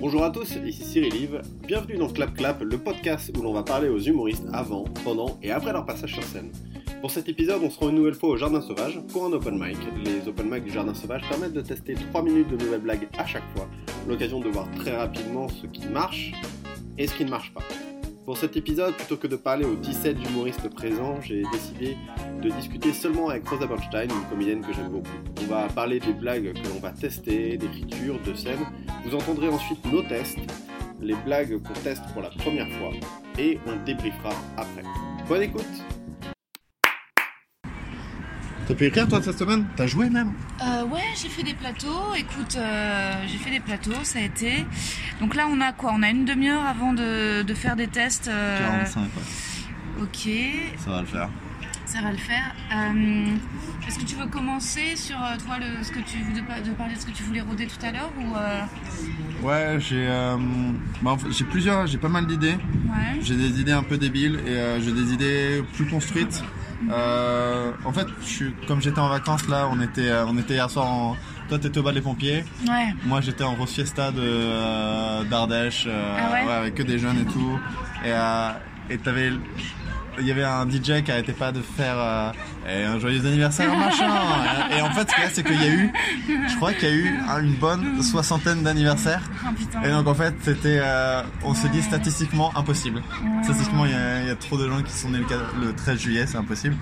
Bonjour à tous, ici Cyril Yves. Bienvenue dans Clap Clap, le podcast où l'on va parler aux humoristes avant, pendant et après leur passage sur scène. Pour cet épisode, on se rend une nouvelle fois au Jardin Sauvage pour un open mic. Les open mic du Jardin Sauvage permettent de tester 3 minutes de nouvelles blagues à chaque fois, l'occasion de voir très rapidement ce qui marche et ce qui ne marche pas. Pour cet épisode, plutôt que de parler aux 17 humoristes présents, j'ai décidé de discuter seulement avec Rosa Bernstein, une comédienne que j'aime beaucoup. On va parler des blagues que l'on va tester, d'écriture, de scène. Vous entendrez ensuite nos tests, les blagues qu'on teste pour la première fois, et on débriefera après. Bonne écoute T'as pu écrire toi cette semaine? T'as joué même? Euh, ouais, j'ai fait des plateaux. Écoute, euh, j'ai fait des plateaux, ça a été. Donc là, on a quoi? On a une demi-heure avant de, de faire des tests. euh, 45, ouais. Ok, Ça va le faire. Ça va le faire. Euh, Est-ce que tu veux commencer sur euh, toi le, ce que tu de, pa- de parler de ce que tu voulais rôder tout à l'heure ou euh, Ouais, j'ai euh, bah, j'ai plusieurs, j'ai pas mal d'idées. ouais J'ai des idées un peu débiles et j'ai des idées plus construites. Euh, en fait, je suis, comme j'étais en vacances là, on était, on était hier soir en. Toi, t'étais au bas des pompiers. Ouais. Moi, j'étais en Rose Fiesta de d'Ardèche, Ah ouais? avec que des jeunes et tout. Et et t'avais, il y avait un DJ qui arrêtait pas de faire euh, Eh, un joyeux anniversaire machin. et en fait, ce qu'il y a, c'est qu'il y a eu, je crois qu'il y a eu une bonne soixantaine d'anniversaires. Oh. Et donc en fait, c'était, euh, on se dit statistiquement impossible. Statistiquement, il y, a- il y a trop de gens qui sont nés le 13 juillet, c'est impossible.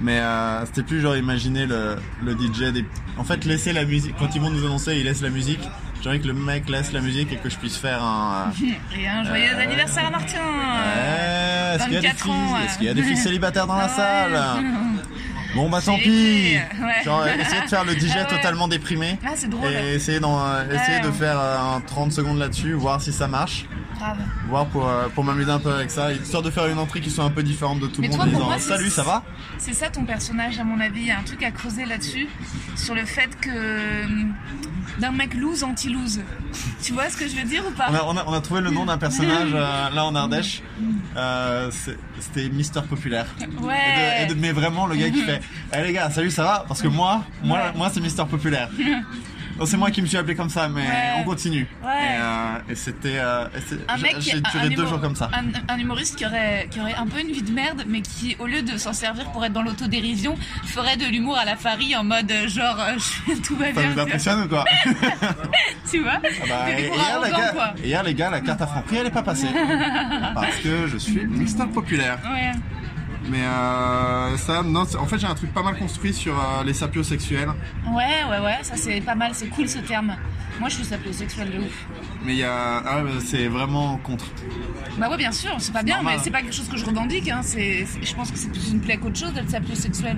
Mais euh, c'était plus genre imaginer le, le DJ des... En fait, laisser la musique. Quand ils vont nous annoncer, ils laissent la musique. J'aimerais que le mec laisse la musique et que je puisse faire un. euh, Et un joyeux Euh, anniversaire à Martin. Ouais, est-ce qu'il y a des 24 filles ans, ouais. Est-ce qu'il y a des filles célibataires dans la salle Bon bah tant pis. ouais. Genre essayer de faire le DJ Ah ouais. totalement déprimé. Ah, c'est drôle. Et essayer, d'en- euh, essayer Ouais. de faire euh, un 30 secondes là-dessus, voir si ça marche. Grave. voir pour, euh, pour m'amuser un peu avec ça, histoire de faire une entrée qui soit un peu différente de tout Mais le monde toi, en disant moi, salut ça va C'est ça ton personnage, à mon avis. Il y a un truc à creuser là-dessus. Sur le fait que. hum, d'un mec loose anti-loose. Tu vois ce que je veux dire ou pas? On a, on, a, on a trouvé le nom d'un personnage euh, là en Ardèche, Euh, c'était Mister Populaire. Ouais. Et de, et de- mais vraiment le gars qui fait Eh les gars salut ça va? Parce que moi, moi, Ouais. moi c'est Mister Populaire. C'est moi qui me suis appelé comme ça mais Ouais. on continue. Ouais. Et, euh, et c'était... euh, j'ai- duré deux jours comme ça. Un, un humoriste qui aurait, qui aurait un peu une vie de merde, mais qui, au lieu de s'en servir pour être dans l'autodérision, ferait de l'humour à la Farie en mode euh, genre tout va Ça bien. vous tu vois. impressionne ou quoi Tu vois Ah bah, et hier, les arrogant, gars, quoi. hier, les gars, la carte à Franprix elle est pas passée. Parce que je suis Mister Populaire. Ouais. Mais euh, ça, non, en fait j'ai un truc pas mal construit sur euh, les sapiosexuels. ouais, ouais, ouais, ça c'est pas mal, c'est cool ce terme. Moi je suis sapiosexuelle de ouf. Mais il y a, ah ouais, c'est vraiment contre. Bah ouais, bien sûr, c'est pas bien, normal. mais c'est pas quelque chose que je revendique. Hein. Je pense que c'est plus une plaie qu'autre chose d'être sapiosexuel.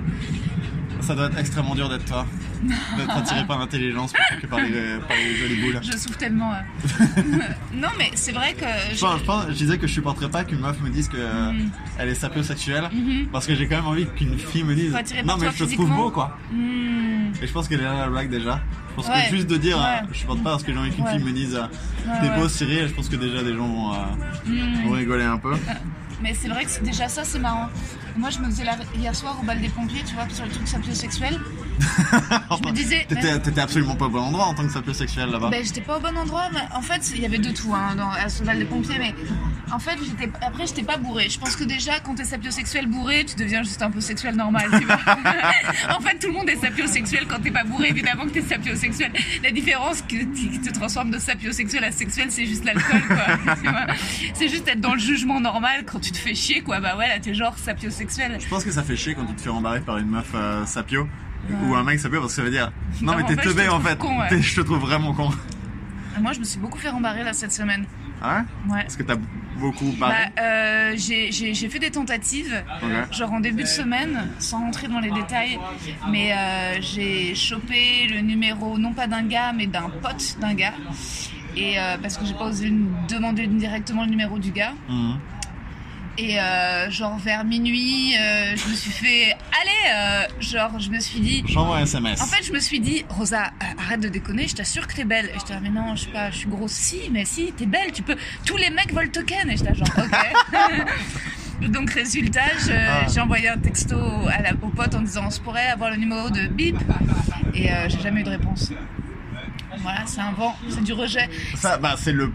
Ça doit être extrêmement dur d'être toi. D'être attiré par l'intelligence plutôt que par les, par les jolies boules. Je souffre tellement. euh. non, mais c'est vrai que. Je, pense- je pense- je disais que je supporterais pas qu'une meuf me dise que euh, Mhm. elle est sapiosexuelle parce que j'ai quand même envie qu'une fille me dise non mais je te trouve beau quoi. Hmm. Et je pense qu'elle est là la blague déjà. Je pense Ouais. que juste de dire Ouais. euh, je supporte pas parce que j'ai envie qu'une Ouais. fille me dise euh, t'es beau Cyril, je pense que déjà des gens vont, euh, vont rigoler un peu. Mais c'est vrai que c'est- déjà ça, c'est marrant. Moi, je me faisais la... hier soir au bal des pompiers, tu vois, sur le truc sapiosexuel. Je me disais. T'étais t'étais absolument pas au bon endroit en tant que sapiosexuel là-bas. Ben, j'étais pas au bon endroit, mais en fait, il y avait de tout hein, dans, à ce bal des pompiers, mais en fait, j'étais, après, j'étais pas bourrée. Je pense que déjà, quand t'es sapiosexuel bourré, tu deviens juste un peu sexuel normal, tu vois. en fait, tout le monde est sapiosexuel quand t'es pas bourré, évidemment que t'es sapiosexuel. La différence qui, qui te transforme de sapiosexuel à sexuel, c'est juste l'alcool, quoi. C'est juste être dans le jugement normal quand tu te fais chier, quoi. Bah ouais, là, t'es genre sapiosexuel. Je pense que ça fait chier quand tu te fais rembarrer par une meuf euh, sapio ou un mec sapio parce que ça veut dire non mais t'es teubé en fait. con, ouais. T'es- Je te trouve vraiment con. Moi, je me suis beaucoup fait rembarrer, là, cette semaine. Hein Ouais? Parce que t'as beaucoup barré? Bah, euh, j'ai fait des tentatives, genre en début de semaine, sans rentrer dans les détails, mais euh, j'ai chopé le numéro, non pas d'un gars, mais d'un pote d'un gars. Et euh, parce que j'ai pas osé demander directement le numéro du gars. Mhm. Et euh, genre vers minuit, euh, je me suis fait allez, euh, genre je me suis dit. J'envoie un SMS. En fait, je me suis dit, Rosa, euh, arrête de déconner, je t'assure que t'es belle. Et j'étais là, mais non, je suis pas, je suis grosse. Si, mais si, t'es belle, tu peux. Tous les mecs veulent te ken. Et j'étais genre, ok. Donc, résultat, je- Ah. j'ai envoyé un texto à la, au pote en disant, on se pourrait avoir le numéro de bip. Et euh, j'ai jamais eu de réponse. Voilà, c'est un vent, c'est du rejet. Ça, bah, c'est le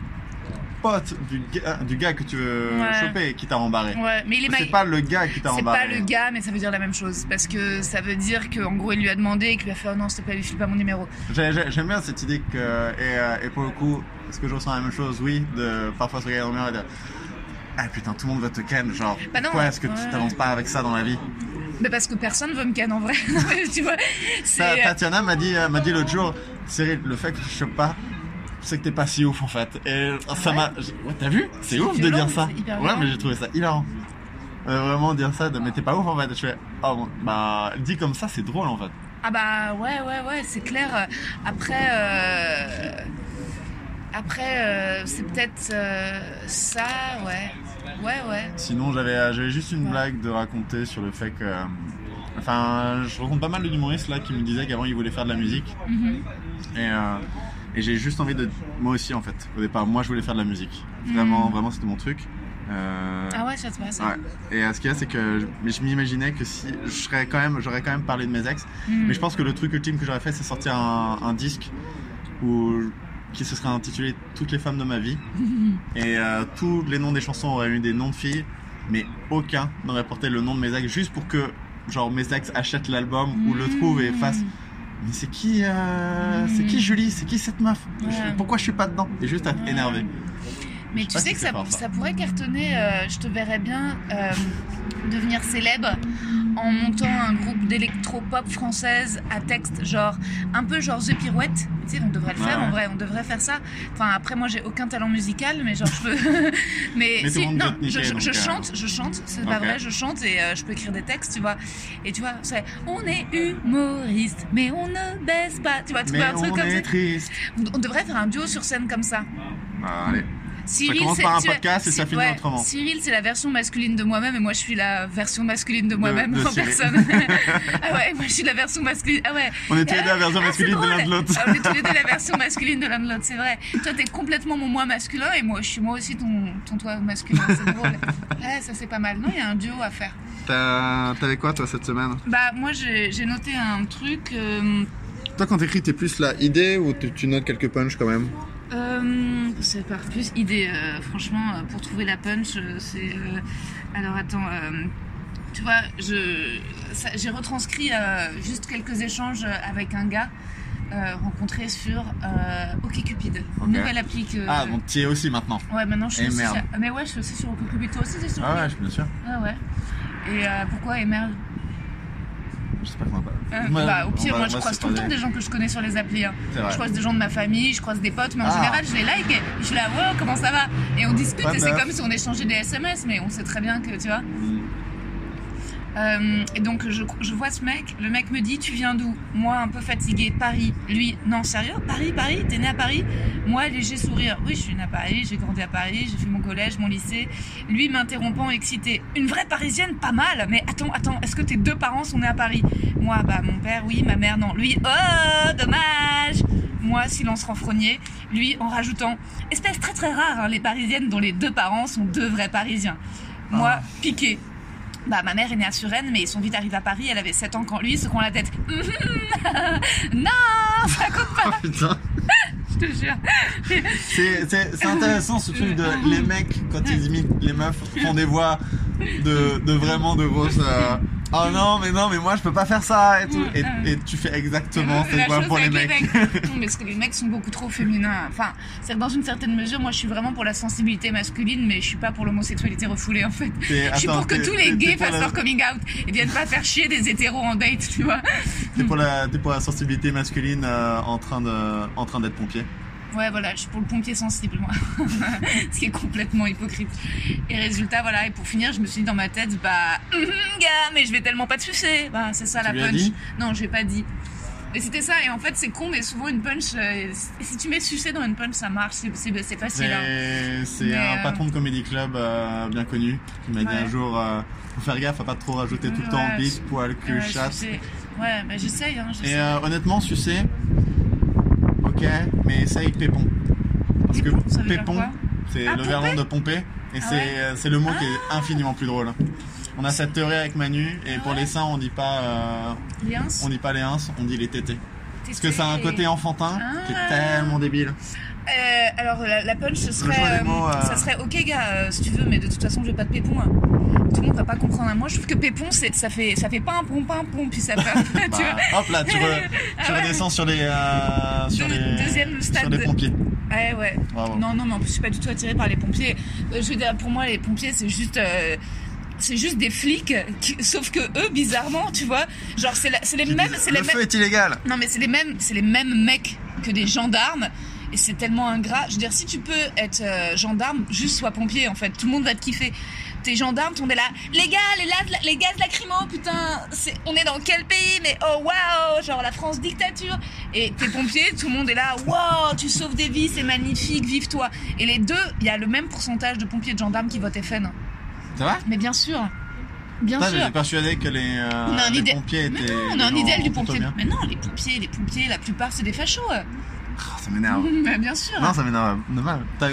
pote du gars, du gars que tu veux Ouais. choper qui t'a embarré. Ouais, mais il est C'est pas le gars qui t'a C'est embarré. pas le gars, mais ça veut dire la même chose. Parce que ça veut dire qu'en gros, il lui a demandé et qu'il lui a fait Oh non, s'il te plaît, lui file pas mon numéro. J'ai- j'ai- J'aime bien cette idée que, et, euh, et pour le coup, est-ce que je ressens la même chose? Oui, de parfois se regarder dans le miroir et dire Ah putain, tout le monde veut te ken, genre, Bah non, pourquoi est-ce que ouais. tu t'avances pas avec ça dans la vie Mais parce que personne veut me ken en vrai. Tu vois, c'est. euh, Tatiana m'a dit, euh, m'a dit l'autre jour, Cyril, le fait que tu chopes pas, c'est que t'es pas si ouf en fait. Et ça Ouais. m'a. Ouais, t'as vu? C'est ouf de dire ça. Ouais, violent. mais j'ai trouvé ça hilarant. Euh, vraiment dire ça, de, mais t'es pas ouf en fait. Je fais, oh bon, bah, dit comme ça, c'est drôle en fait. Ah bah ouais, ouais, ouais, c'est clair. Après. euh, Après, euh, c'est peut-être euh, ça, ouais. Ouais, ouais. Sinon, j'avais, euh, j'avais juste une Ouais. blague de raconter sur le fait que. euh, Enfin, je rencontre pas mal d'humoristes là qui me disaient qu'avant ils voulaient faire de la musique. Mhm. Et, euh, et j'ai juste envie de. Moi aussi en fait, au départ, moi je voulais faire de la musique. Vraiment, Mhm. vraiment c'était mon truc. Euh, Ah ouais, ça te passe. Ouais. Et euh, ce qu'il y a, c'est que je, mais je m'imaginais que si je serais quand même, j'aurais quand même parlé de mes ex. Mhm. Mais je pense que le truc ultime que j'aurais fait, c'est sortir un, un disque où qui se serait intitulé Toutes les femmes de ma vie. Et euh, tous les noms des chansons auraient eu des noms de filles, mais aucun n'aurait porté le nom de mes ex, juste pour que genre mes ex achètent l'album ou le trouvent et fassent. Mais c'est qui, euh, c'est qui Julie? C'est qui cette meuf? Je- Ouais. Pourquoi je suis pas dedans? Et juste à Ouais. énervé. Mais Je tu sais que ça pourrait cartonner, euh, je te verrais bien euh, devenir célèbre en montant un groupe d'électro-pop française à texte, genre un peu genre The Pirouette. Tu sais, on devrait le faire Ouais. en vrai, on devrait faire ça. Enfin, après, moi j'ai aucun talent musical, mais genre je peux. mais si, non, je, euh, chante, je chante, c'est pas vrai, je chante et euh, je peux écrire des textes, tu vois. Et tu vois, c'est on est humoriste, mais on ne baisse pas, tu vois, tu Mais vois, un truc on comme est ça. triste. On devrait faire un duo sur scène comme ça. Ah, allez. Cyril, commence c'est- par un tu vois, podcast et ça Cy- finit autrement. Cyril, c'est la version masculine de moi-même et moi je suis la version masculine de moi-même en Cyril. personne. ah ouais, moi je suis la version masculine. Ah ouais. On est tous les deux la version Ah, masculine de l'un de l'autre. Ah, on est tous les deux la version masculine de l'un de l'autre, c'est vrai. Toi t'es complètement mon moi masculin et moi je suis moi aussi ton, ton toi masculin, c'est drôle. Ouais, ça c'est pas mal. Non, il y a un duo à faire. T'avais quoi toi cette semaine? Bah moi j'ai j'ai noté un truc. euh, Toi quand t'écris t'es plus la idée ou tu, tu notes quelques punchs quand même? Euh, c'est par plus idée, euh, franchement, euh, pour trouver la punch, euh, c'est. euh, alors attends, tu vois, je, ça- j'ai retranscrit juste quelques échanges avec un gars rencontré sur OkCupid, Ok. une nouvelle appli que. Ah donc t'y es aussi maintenant. Ouais, maintenant je suis Et aussi merde. sur- Mais ouais, je suis aussi sur OkCupid. Toi aussi, c'est sur Ah ouais, bien sûr. Ah ouais. Et pourquoi et merde Je sais pas comment Euh, bah, Au pire, va- moi je croise se tout le temps des gens que je connais sur les applis. hein. Je croise des gens de ma famille, je croise des potes, mais en Ah. général, je les like et je suis là, wow, comment ça va? Et on discute et c'est comme si on échangeait des SMS, mais on sait très bien que, tu vois. Euh, et donc, je, je vois ce mec, le mec me dit, tu viens d'où? Moi, un peu fatigué, Paris. Lui, non, sérieux? Paris, Paris? T'es né à Paris? Moi, léger sourire. Oui, je suis né à Paris, j'ai grandi à Paris, j'ai fait mon collège, mon lycée. Lui, m'interrompant, excité. Une vraie parisienne, pas mal. Mais attends, attends, est-ce que tes deux parents sont nés à Paris? Moi, bah, mon père, oui, ma mère, non. Lui, oh, dommage moi, silence renfrogné, lui en rajoutant Espèce très très rare, hein, les parisiennes dont les deux parents sont deux vrais parisiens. Moi, Ah. piqué. Bah, ma mère est née à Suresnes, mais ils sont vite arrivés à Paris, elle avait 7 ans quand lui, secouant la tête. non, ça compte pas, Putain. je te jure. C'est, intéressant ce truc de les mecs quand ils imitent les meufs font des voix de, de vraiment de grosses euh, oh non mais non mais moi je peux pas faire ça et tout et, et tu fais exactement C'est chose pour les avec mecs. Non, parce que les mecs sont beaucoup trop féminins. Enfin, c'est que dans une certaine mesure, moi je suis vraiment pour la sensibilité masculine, mais je suis pas pour l'homosexualité refoulée en fait. Je suis pour que tous les gays fassent la- leur coming out et viennent pas faire chier des hétéros en date, tu vois. T'es pour la t'es pour la sensibilité masculine euh, en train d'être pompier. Ouais, voilà, je suis pour le pompier sensible, moi. Ce qui est complètement hypocrite. Et résultat, voilà, et pour finir, je me suis dit dans ma tête, bah, hum, gars, mais je vais tellement pas te sucer. Bah, c'est ça Tu la punch. dit? Non, j'ai pas dit. Et c'était ça, et en fait, c'est con, mais souvent une punch, euh, si tu mets sucer dans une punch, ça marche, c'est- c'est c'est facile. hein. Mais c'est Mais, un euh, patron de comédie club euh, bien connu qui m'a dit un jour faut faire gaffe à pas trop rajouter tout le temps bite, poil, cul, sucer. Ouais, bah j'essaye, hein, j'essaye. Et honnêtement, sucer, mais essaye pépon. Parce que Pépon, ça veut dire pépon, quoi? c'est Ah, le verlan de pomper, et Ah c'est ouais? euh, c'est le mot qui est infiniment plus drôle. On a cette théorie avec Manu, et Ah pour les seins, on dit pas, euh, Liens on dit pas les ins, on dit les tétés. Parce que ça a un côté enfantin qui est Ah. tellement débile. Euh, alors la, la punch ce serait, choix des mots, euh, ça serait ok gars euh, si tu veux mais de toute façon j'ai pas de pépon. hein. Tout le monde va pas comprendre. Moi je trouve que pépon ça fait ça fait pas un pom pom pom puis ça fait tu vois. Bah, hop là, tu, re- tu Ah ouais. redescends sur les, euh, sur Deux- les, deuxième stade sur les de- pompiers. Ouais ouais. Bravo. Non non mais en plus je suis pas du tout attirée par les pompiers. Euh, je veux dire pour moi les pompiers c'est juste euh, c'est juste des flics, qui- sauf que eux, bizarrement, tu vois, genre c'est les mêmes, c'est les Le feu est illégal. non mais c'est les mêmes, c'est les mêmes mecs que des gendarmes. Et c'est tellement ingrat. Je veux dire, si tu peux être euh, gendarme, juste sois pompier en fait. Tout le monde va te kiffer. T'es gendarme, tout le monde est là. Les gars, les, la- les gaz lacrymaux, putain, on est dans quel pays Mais oh waouh, genre la France dictature. Et t'es pompier, tout le monde est là. Waouh, tu sauves des vies, c'est magnifique, vive toi. Et les deux, il y a le même pourcentage de pompiers et de gendarmes qui votent FN. C'est vrai Mais bien sûr, bien Putain, sûr. J'étais persuadé que les, euh, les idée- pompiers Mais étaient. non, on a un idéal du pompier. Mais non, les pompiers, les pompiers, la plupart c'est des fachos. Ah, ça m'énerve. Mais bien sûr. Non, ça m'énerve. Normal. T'as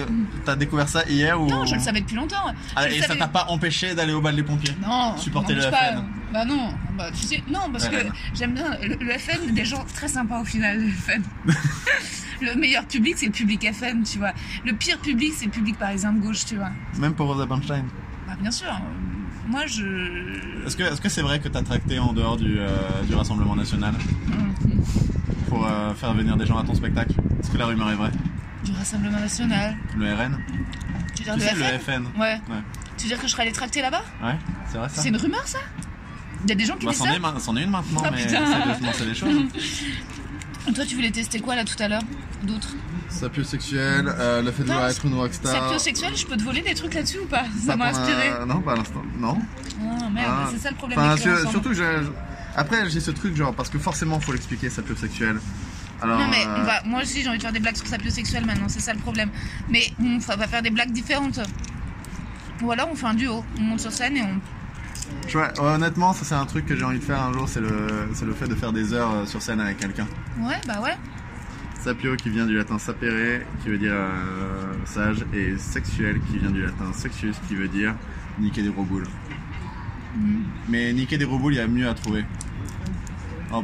t'as découvert ça hier ou? Non, je le savais depuis longtemps. Ah, Je le et ça savais- t'a pas empêché d'aller au bal des pompiers? Non, supporter le m'empêche FN. Pas. Bah non, bah tu sais, non parce Ouais. que j'aime bien le, le FN, des gens très sympas au final. Le FN. le meilleur public c'est le public FN, tu vois. Le pire public c'est le public parisien de gauche, tu vois. Même pour Rosa Bernstein. Bah bien sûr. Moi je. Est-ce que c'est vrai que t'as tracté en dehors du, euh, du Rassemblement National pour euh, faire venir des gens à ton spectacle? Est-ce que la rumeur est vraie? Du Rassemblement National. Le RN Tu veux dire Tu le sais, FN le FN. Ouais. Ouais. Tu veux dire que je serais allé tracter là-bas? Ouais, c'est vrai ça C'est une rumeur ça? Il y a des gens qui Bah, disent c'en ça? c'en est une maintenant, Ah, mais putain. essaye de lancer les choses. Toi tu voulais tester quoi là tout à l'heure? D'autres? Sapiosexuel, euh, le fait de Non, vouloir être une rockstar. Sapiosexuel, je peux te voler des trucs là-dessus ou pas? Ça m'a inspiré. Non, pas à l'instant. Non. Ah merde, Ah. c'est ça le problème Enfin, ensemble. surtout que. Après, j'ai ce truc, genre, parce que forcément, faut l'expliquer, sapiosexuel. Alors. Non mais euh, va- moi aussi j'ai envie de faire des blagues sur sapiosexuel maintenant, c'est ça le problème. Mais on va faire des blagues différentes. Ou alors on fait un duo, on monte sur scène et on... vois, ouais, honnêtement, ça c'est un truc que j'ai envie de faire un jour, c'est le, c'est le fait de faire des heures euh, sur scène avec quelqu'un. Ouais bah ouais. Sapio qui vient du latin sapere, qui veut dire euh, sage, et sexuel qui vient du latin sexus, qui veut dire niquer des gros boules. Mm. Mais niquer des gros boules, il y a mieux à trouver.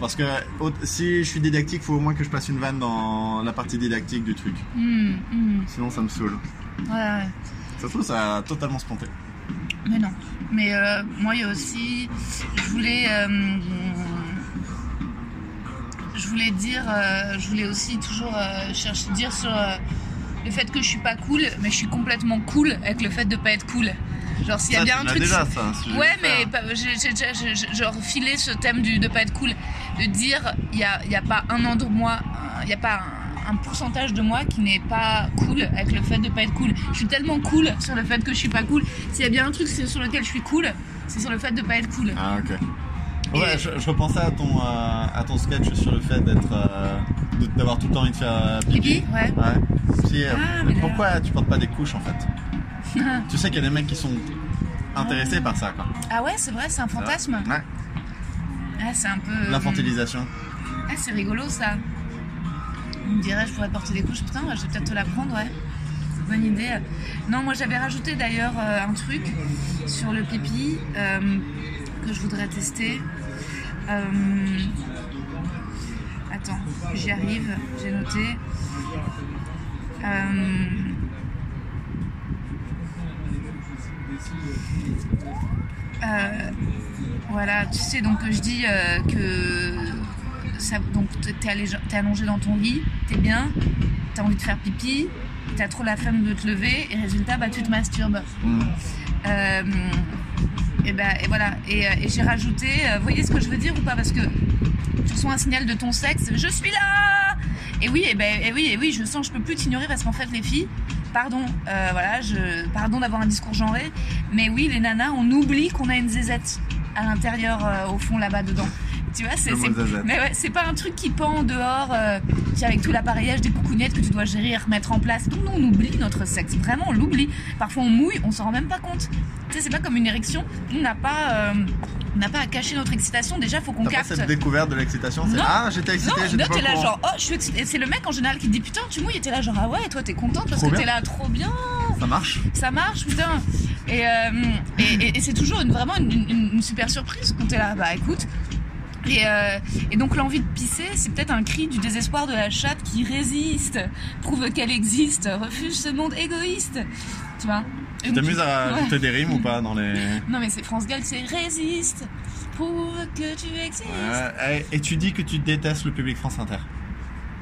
Parce que si je suis didactique, faut au moins que je passe une vanne dans la partie didactique du truc. Hmm, hmm. Sinon, ça me saoule. Ouais, ouais. Ça se trouve, ça a totalement sponté. Mais non. Mais euh, moi il y a aussi... Je voulais... euh, je voulais dire... euh, je voulais aussi toujours chercher dire sur le fait que je suis pas cool, mais je suis complètement cool avec le fait de pas être cool. Genre s'il y a Ça, bien un truc... déjà, ça. un sujet Ouais, mais j'ai déjà genre filé ce thème du, de pas être cool, de dire il y a, y a pas un an de moi, il y a pas un, un pourcentage de moi qui n'est pas cool avec le fait de pas être cool. Je suis tellement cool sur le fait que je suis pas cool. S'il y a bien un truc sur lequel je suis cool, c'est sur le fait de pas être cool. Ah, ok. Et- Ouais, je, je repensais à ton, euh, à ton sketch sur le fait d'être, euh, d'avoir tout le temps envie de faire euh, pipi. Pipi, ouais. Ouais. Si, Ah, mais pourquoi tu portes pas des couches en fait? Tu sais qu'il y a des mecs qui sont intéressés par ça, quoi. Ah ouais, c'est vrai, c'est un fantasme. Ouais. Ah, c'est un peu. L'infantilisation. Ah, c'est rigolo ça. On me dirait, je pourrais porter des couches. Putain, je vais peut-être te la prendre, ouais. Bonne idée. Non, moi j'avais rajouté d'ailleurs euh, un truc sur le pipi euh, que je voudrais tester. Euh, Attends, j'y arrive, j'ai noté. Euh, voilà, tu sais, donc je dis euh, que ça, donc t'es allé- t'es allongé dans ton lit, t'es bien, t'as envie de faire pipi, t'as trop la flemme de te lever, et résultat, bah tu te masturbes. Mm. Euh, et, bah, et voilà, et, euh, et j'ai rajouté, voyez ce que je veux dire ou pas? Parce que tu reçois un signal de ton sexe, je suis là Et oui, et, ben, et oui, et oui, je sens, je peux plus t'ignorer parce qu'en fait, les filles, pardon, euh, voilà, pardon d'avoir un discours genré, mais oui, les nanas, on oublie qu'on a une zézette à l'intérieur, euh, au fond là-bas dedans. Tu vois, c'est, mais ouais, c'est pas un truc qui pend dehors, euh, tu sais, avec tout l'appareillage des coucougnettes que tu dois gérer et remettre en place. Non, non, on oublie notre sexe. Vraiment, on l'oublie. Parfois, on mouille, on s'en rend même pas compte. Tu sais, c'est pas comme une érection. On n'a pas, euh, on n'a pas à cacher notre excitation. Déjà, faut qu'on T'as pas capte. cette découverte de l'excitation c'est Non. Ah, j'étais excité, Non, pas t'es là genre, oh, je suis c'est le mec en général qui te dit, putain, tu mouilles, et t'es là genre, ah ouais, et toi, t'es contente parce Trop que t'es là, trop bien, Ça marche ça marche, putain. Et, euh, et, et- et c'est toujours une, vraiment une, une- une super surprise quand t'es là, bah écoute, Et, euh, et donc l'envie de pisser, c'est peut-être un cri du désespoir de la chatte qui résiste, prouve qu'elle existe, refuse ce monde égoïste. Tu vois Tu t'amuses à ajouter des rimes ou pas dans les. Non mais c'est France Gall, c'est résiste, prouve que tu existes. Ouais, et tu dis que tu détestes le public France Inter.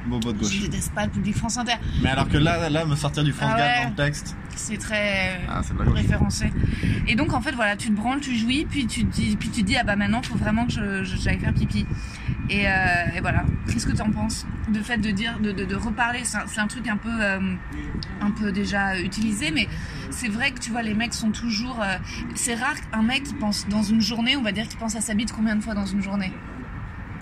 De Je déteste pas le public France Inter. Mais alors que là, là, me sortir du France Ah ouais. dans le texte. C'est très Ah, la gauche. référencé. Et donc en fait voilà, tu te branles, tu jouis, puis tu te dis, puis tu te dis ah bah maintenant faut vraiment que je- je- j'aille faire pipi. Et, euh, et voilà. Qu'est-ce que tu en penses de fait de dire, de, de, de reparler? C'est un, un truc un peu, euh, un peu déjà utilisé, mais c'est vrai que tu vois les mecs sont toujours. euh, c'est rare qu'un mec qui pense dans une journée, on va dire qu'il pense à sa bite combien de fois dans une journée?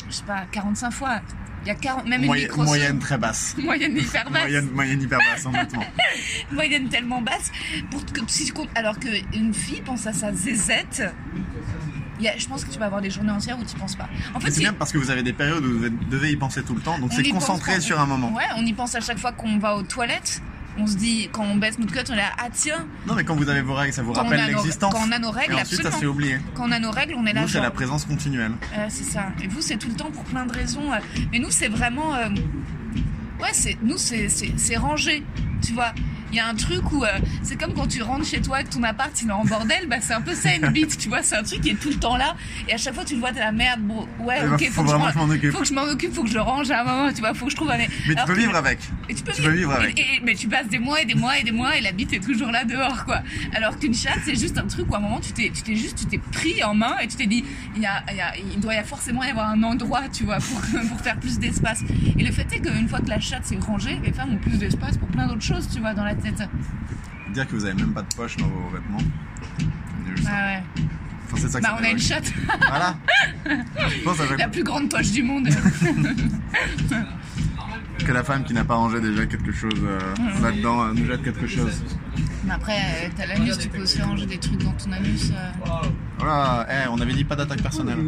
Je sais pas, 45 fois. Il y a 40, même une Moyenne, micro moyenne très basse. moyenne hyper basse Moyenne, moyenne hyper basse, honnêtement. moyenne tellement basse pour que si tu comptes alors qu'une fille pense à sa zézette il y a- je pense que tu vas avoir des journées entières où tu penses pas en fait c'est bien parce que vous avez des périodes où vous devez y penser tout le temps, donc on c'est pense concentré sur un moment. ouais on y pense à chaque fois qu'on va aux toilettes on se dit quand on baisse notre cote on est là ah tiens Non, mais quand vous avez vos règles, ça vous quand rappelle l'existence. quand on a nos règles Et ensuite, ça se fait absolument oublier. quand on a nos règles on est là Nous, c'est la présence continuelle. Euh, c'est ça. Et vous, c'est tout le temps pour plein de raisons. euh. Mais nous, c'est vraiment. euh, Ouais, c'est nous, c'est c'est- c'est rangé. Tu vois. Il y a un truc où euh, c'est comme quand tu rentres chez toi et que ton appart il est en bordel, bah c'est un peu ça une bite, tu vois, c'est un truc qui est tout le temps là et à chaque fois tu le vois t'es la merde, bon ouais Eh ben, ok faut que je vraiment ren- que je m'en occupe. faut que je m'en occupe, faut que je le range à un moment, tu vois, faut que je trouve un Mais tu peux que- vivre avec. et tu peux Tu peux vivre avec. Et- et- mais tu passes des mois et des mois et des mois et la bite est toujours là dehors, quoi. Alors qu'une chatte, c'est juste un truc où à un moment, tu t'es, tu t'es juste, tu t'es pris en main et tu t'es dit, il, y a, il, y a- il doit y avoir forcément y avoir un endroit, tu vois, pour, pour faire plus d'espace. Et le fait est qu'une fois que la chatte s'est rangée, les femmes ont plus d'espace pour plein d'autres choses, tu vois, dans la Dire que vous avez même pas de poche dans vos vêtements. Ah ouais. Enfin, c'est ça que Bah, ça on a une chatte, Voilà. La plus grande poche du monde. que la femme qui n'a pas rangé déjà quelque chose euh, là-dedans euh, nous jette quelque chose. Mais après, euh, t'as l'anus, tu peux aussi ranger des trucs dans ton anus. euh. Voilà, eh, on avait dit pas d'attaque personnelle.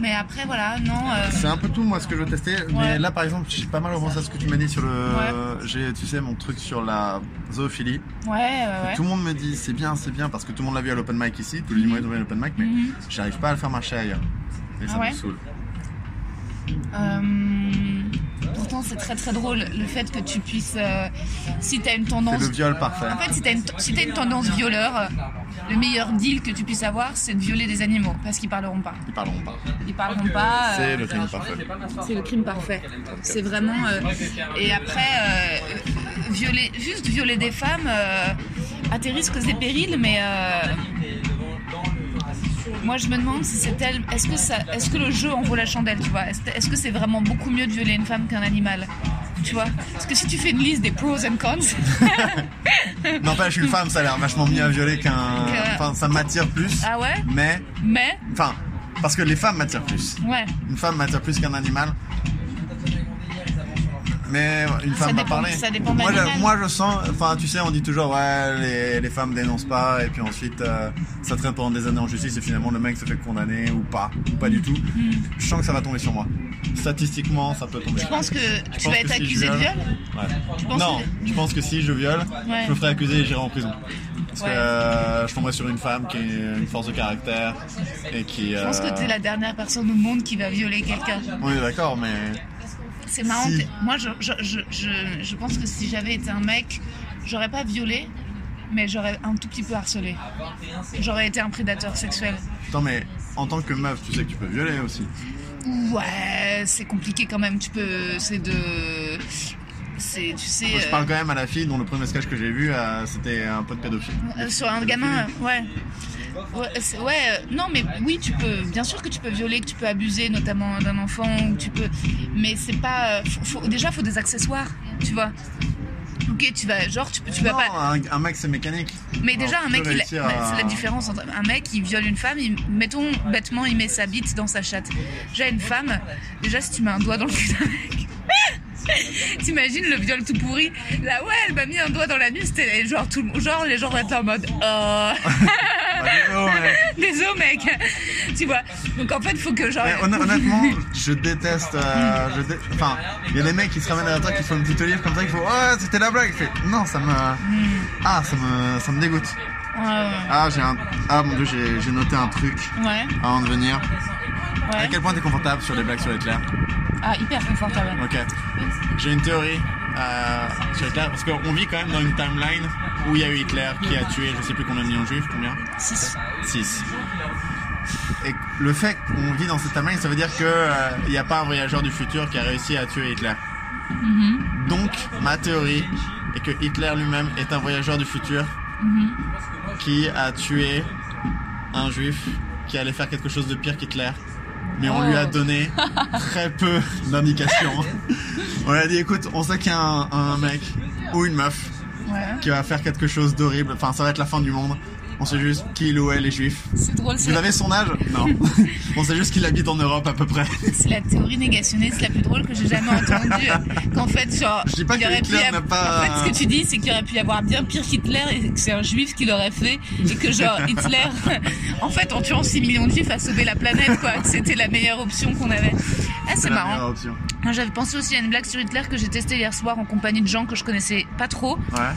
Mais après, voilà, non. euh, C'est un peu tout moi ce que je veux tester. Mais là par exemple, j'ai pas mal repensé à ce que tu m'as dit sur le. Ouais. J'ai, tu sais, mon truc sur la zoophilie. Ouais, ouais, ouais. Tout le monde me dit c'est bien, c'est bien parce que tout le monde l'a vu à l'open mic ici, tous les humoristes ont vu à l'open mic, mais Mhm. j'arrive pas à le faire marcher ailleurs. Et ça Ah me saoule. Euh, pourtant, c'est très très drôle le fait que tu puisses. euh, si t'as une C'est tendance. le viol parfait. En fait, si t'as une, si t'as une tendance violeur, le meilleur deal que tu puisses avoir, c'est de violer des animaux parce qu'ils parleront pas. Ils parleront pas. Ils parleront pas. C'est euh, le crime parfait. c'est le crime parfait. C'est vraiment. euh, et après, euh, violer, juste violer des femmes à tes risques et périls, mais. Moi, je me demande si c'est tel. Est-ce que ça, est-ce que le jeu en vaut la chandelle, tu vois? Est-ce est-ce que c'est vraiment beaucoup mieux de violer une femme qu'un animal? Tu vois? Parce que si tu fais une liste des pros and cons, N'empêche, une femme, ça a l'air vachement mieux à violer qu'un. Que- Enfin, ça m'attire plus. ah ouais? Mais, Mais? enfin, parce que les femmes m'attirent plus. ouais. Une femme m'attire plus qu'un animal. Mais une femme va parler. ça dépend de moi, je, moi, je sens. Enfin, tu sais, on dit toujours, ouais, les, les femmes dénoncent pas, et puis ensuite, euh, ça traîne pendant des années en justice, et finalement, le mec se fait condamner, ou pas, ou pas du tout. Hmm. Je sens que ça va tomber sur moi. Statistiquement, ça peut tomber. Je pense que tu pense vas être si accusé de viol. Ouais. penses non, que- je pense que si je viole, Ouais. je me ferai accuser et j'irai en prison. Parce Ouais. que euh, je tomberai sur une femme qui a une force de caractère et qui. Je pense que t'es la dernière personne au monde qui va violer quelqu'un. On est d'accord, mais. C'est marrant. Si. Moi, je, je, je, je, pense que si j'avais été un mec, j'aurais pas violé, mais j'aurais un tout petit peu harcelé. J'aurais été un prédateur sexuel. Attends, mais en tant que meuf, tu sais que tu peux violer aussi. Ouais, c'est compliqué quand même. Tu peux. C'est de. C'est. Tu sais. Moi, je euh, parle quand même à la fille dont le premier sketch que j'ai vu, euh, c'était un peu de pédophile. Euh, sur un gamin, euh, ouais. Ouais, non, mais oui, tu peux. Bien sûr que tu peux violer, que tu peux abuser, notamment d'un enfant, ou tu peux. Mais c'est pas. euh, faut- faut- déjà, faut des accessoires, tu vois. Ok, tu vas. Genre, tu, peux- tu vas pas. un, un mec c'est mécanique. Mais déjà, un mec, il à- c'est la différence entre un mec qui viole une femme, il- mettons bêtement, il met sa bite dans sa chatte. Déjà, une femme, déjà, si tu mets un doigt dans le cul d'un mec. T'imagines le viol tout pourri? Là, ouais, elle m'a mis un doigt dans l'anus, t'es- genre, tout, le- genre, les gens vont être en mode Oh désolé, mais- Désolé, mec Tu vois Donc en fait, faut que genre. mais honn- honnêtement, je déteste. euh, je dé- Enfin, il y a des mecs qui se ramènent à la toi qui font une petite livre comme ça, il faut Oh, c'était la blague. Non, ça me. Hmm. Ah, ça me, ça me dégoûte. Ouais, Ah, j'ai un... ah mon dieu, j'ai- j'ai noté un truc ouais. avant de venir. À ouais. quel point t'es confortable sur les blagues sur Hitler Ah, hyper confortable. Ok. J'ai une théorie euh, sur Hitler parce qu'on vit quand même dans une timeline où il y a eu Hitler qui a tué je sais plus combien de millions de juifs, combien? 6. 6. Et le fait qu'on vit dans cette timeline, ça veut dire qu'il n'y a pas un voyageur du futur qui a réussi à tuer Hitler. Donc, ma théorie est que Hitler lui-même est un voyageur du futur qui a tué un juif qui allait faire quelque chose de pire qu'Hitler. Mais on lui a Oh. donné très peu d'indications. On lui a dit écoute, on sait qu'il y a un, un mec ou une meuf Ouais. qui va faire quelque chose d'horrible. Enfin, ça va être la fin du monde. On sait juste qu'il ou elle est juif. C'est drôle, Vous avez son âge? Non. on sait juste qu'il habite en Europe à peu près. c'est la théorie négationniste la plus drôle que j'ai jamais entendue. Qu'en fait, genre. Je dis pas il que Hitler n'a pas- En fait, ce que tu dis, c'est qu'il aurait pu y avoir bien pire qu'Hitler et que c'est un juif qui l'aurait fait. Et que, genre, Hitler, en fait, en tuant 6 millions de juifs, a sauvé la planète, quoi. C'était la meilleure option qu'on avait. Ah, c'est marrant. j'avais pensé aussi à une blague sur Hitler que j'ai testée hier soir en compagnie de gens que je connaissais pas trop. Ouais.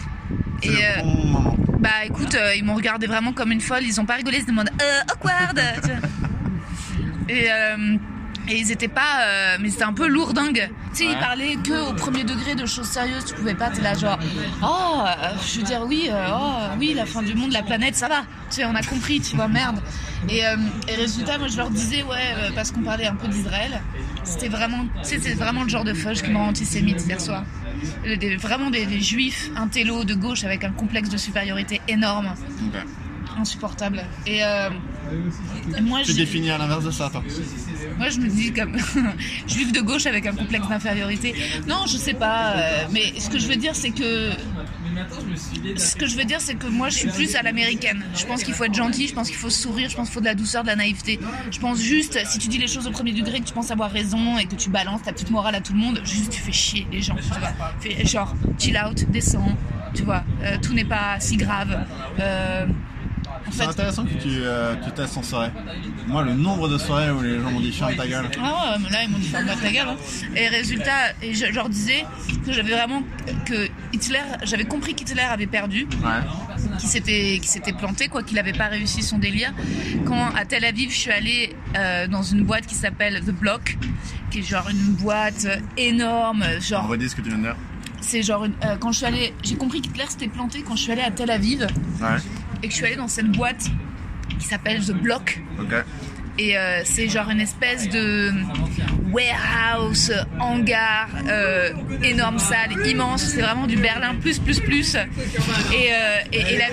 Et, le euh, bon moment. Bah écoute, euh, ils m'ont regardé vraiment comme une folle, ils ont pas rigolé, ils se demandent euh, awkward tu vois. Et, euh, et ils étaient pas. euh, mais c'était un peu lourdingue. Tu sais, Ouais. ils parlaient que au premier degré de choses sérieuses, tu pouvais pas, t'es là genre. Oh, euh, je veux dire, oui, euh, oh, oui, la fin du monde, la planète, ça va. Tu sais, on a compris, tu vois, merde. Et, euh, et résultat, moi je leur disais, ouais, euh, parce qu'on parlait un peu d'Israël, c'était vraiment, tu sais, c'était vraiment le genre de fudge qui me rend antisémite hier soir. Des- vraiment des, des juifs intello de gauche avec un complexe de supériorité énorme Ok. Insupportable. Et, euh, moi, Tu je, définis à l'inverse de ça, toi. moi, je me dis comme juif de gauche avec un complexe d'infériorité. Non, je sais pas. euh, mais ce que je veux dire, c'est que ce que je veux dire, c'est que moi, je suis plus à l'américaine. Je pense qu'il faut être gentil, je pense qu'il faut sourire, je pense qu'il faut de la douceur, de la naïveté. Je pense juste, si tu dis les choses au premier degré, que tu penses avoir raison et que tu balances ta petite morale à tout le monde, juste tu fais chier les gens. Tu vois. Fais, genre, chill out, descends. Tu vois, euh, tout n'est pas si grave. Euh, C'est intéressant que tu, euh, en soirée. Moi, le nombre de soirées où les gens m'ont dit ferme ta gueule. Ah ouais, mais là ils m'ont dit ferme ta gueule. hein. Et résultat, et je, je leur disais que j'avais vraiment que Hitler, j'avais compris qu'Hitler avait perdu, Ouais. qu'il s'était qu'il s'était planté, quoi, qu'il n'avait pas réussi son délire. Quand à Tel Aviv, je suis allée euh, dans une boîte qui s'appelle The Block, qui est genre une boîte énorme, On genre redis ce que tu viens de dire. c'est genre une- euh, quand je suis allée, j'ai compris qu'Hitler s'était planté quand je suis allée à Tel Aviv Ouais. Et que je suis allée dans cette boîte qui s'appelle The Block. Et euh, c'est genre une espèce de warehouse, hangar, euh, énorme salle, immense. C'est vraiment du Berlin plus plus plus. Et, euh, et, et la...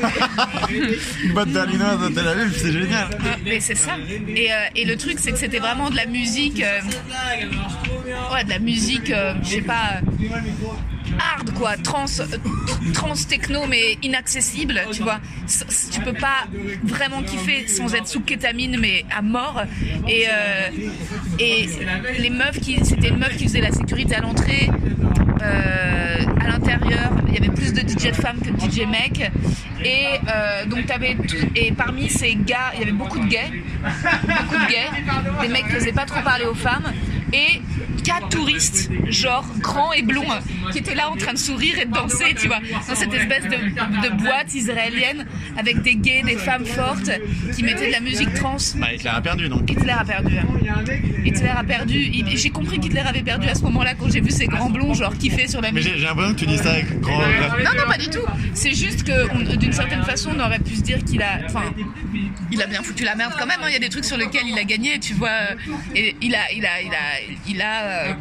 Une boîte berlinoise à Tel Aviv, c'est génial. Mais c'est ça. Et, euh, et le truc, c'est que c'était vraiment de la musique. ouais, de la musique, je sais pas. Hard quoi, trans, trans techno mais inaccessible, tu vois. Tu peux pas vraiment kiffer sans être sous kétamine mais à mort. Et, euh, les meufs qui, c'était une meuf qui faisait la sécurité à l'entrée. Euh, à l'intérieur, il y avait plus de DJ de femmes que de DJ mecs. Et euh, donc t'avais et parmi ces gars, il y avait beaucoup de gays, beaucoup de gays, des mecs qui n'osaient pas trop parler aux femmes, et quatre touristes, genre grands et blonds, qui étaient là en train de sourire et de danser, tu vois, dans cette espèce de, de boîte israélienne avec des gays, des femmes fortes, qui mettaient de la musique trans. Bah, Hitler a perdu donc. Hitler a perdu. Hitler a perdu. J'ai compris qu'Hitler avait perdu à ce moment-là quand j'ai vu ces grands blonds genre kiffer sur la Mais musique. j'ai j'ai l'impression que tu dis ça avec grand. Non, non, pas du tout. C'est juste que, d'une certaine façon, on aurait pu se dire qu'il a, enfin, il a bien foutu la merde quand même. hein. Il y a des trucs sur lesquels il a gagné, tu vois. Et il a, il a, il a, il a, euh,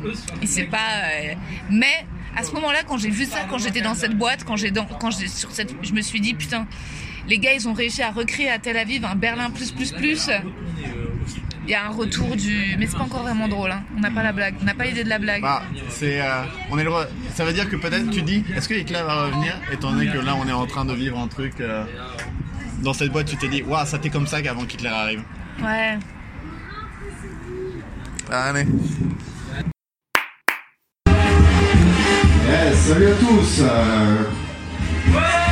sait pas. euh, mais à ce moment-là, quand j'ai vu ça, quand j'étais dans cette boîte, quand sur cette, je me suis dit putain, les gars, ils ont réussi à recréer à Tel Aviv un Berlin plus plus plus. Il y a un retour du, mais c'est pas encore vraiment drôle. Hein. On n'a pas la blague, on n'a pas l'idée de la blague. Bah, euh, on est le Ça veut dire que peut-être tu dis, est-ce que Hitler va revenir Étant donné que là, on est en train de vivre un truc. Dans cette boîte, tu t'es dit, waouh, ça t'est comme ça qu'avant qu'Hitler arrive. Ouais. Allez. Salut à tous euh,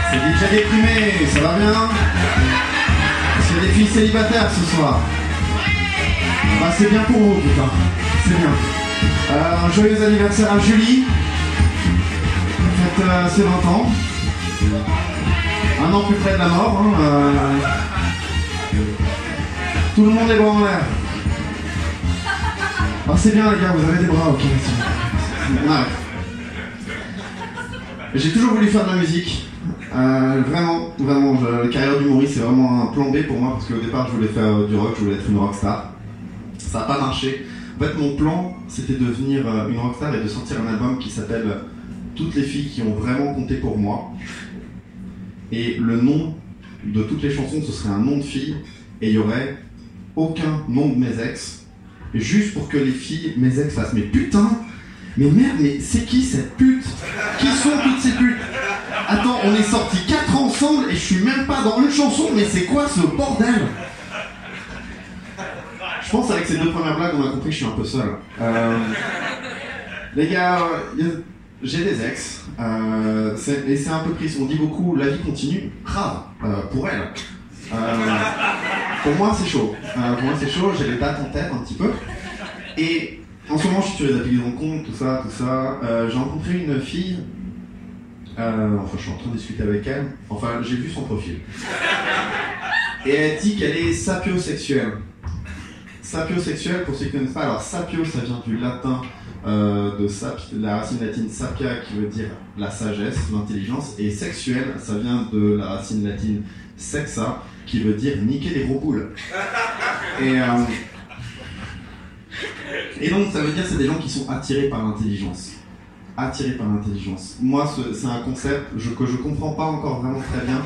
C'est DJ déprimé, ça va bien? Est-ce qu'il y a des filles célibataires ce soir Bah c'est bien pour vous putain, c'est bien. Euh, un joyeux anniversaire à Julie. Faites euh, ses 20 ans. Maintenant plus près de la mort. hein, euh, Tout le monde est bras en l'air. Ah c'est bien les gars, vous avez des bras, ok. J'ai toujours voulu faire de la musique. Euh, vraiment, vraiment, la carrière d'humoriste c'est vraiment un plan B pour moi parce qu'au départ je voulais faire euh, du rock, je voulais être une rockstar. Ça n'a pas marché. En fait, mon plan c'était de devenir une rockstar et de sortir un album qui s'appelle Toutes les filles qui ont vraiment compté pour moi. Et le nom de toutes les chansons ce serait un nom de fille et il y aurait aucun nom de mes ex. Juste pour que les filles, mes ex fassent Mais putain, mais merde, mais c'est qui cette pute? Qui sont toutes ces putes? Attends, on est sortis 4 ensemble et je suis même pas dans une chanson, mais c'est quoi ce bordel? Je pense avec ces deux premières blagues, on a compris que je suis un peu seul. Euh, les gars, euh, j'ai des ex, euh, et c'est un peu triste. On dit beaucoup, la vie continue. Grave, euh, pour elle. Euh, pour moi, c'est chaud. Pour moi, c'est chaud. J'ai les dates en tête un petit peu. Et en ce moment, je suis sur les applis de rencontre, tout ça, tout ça. J'ai rencontré une fille. enfin, je suis en train de discuter avec elle. Enfin, j'ai vu son profil. Et elle dit qu'elle est sapiosexuelle. Sapiosexuelle, pour ceux qui ne connaissent pas, alors sapio, ça vient du latin euh, de sap, la racine latine sapia qui veut dire la sagesse, l'intelligence, et sexuelle, ça vient de la racine latine sexa qui veut dire niquer les gros boules. Et, euh, et donc ça veut dire que c'est des gens qui sont attirés par l'intelligence. Attirés par l'intelligence. Moi, ce- c'est un concept que je comprends pas encore vraiment très bien.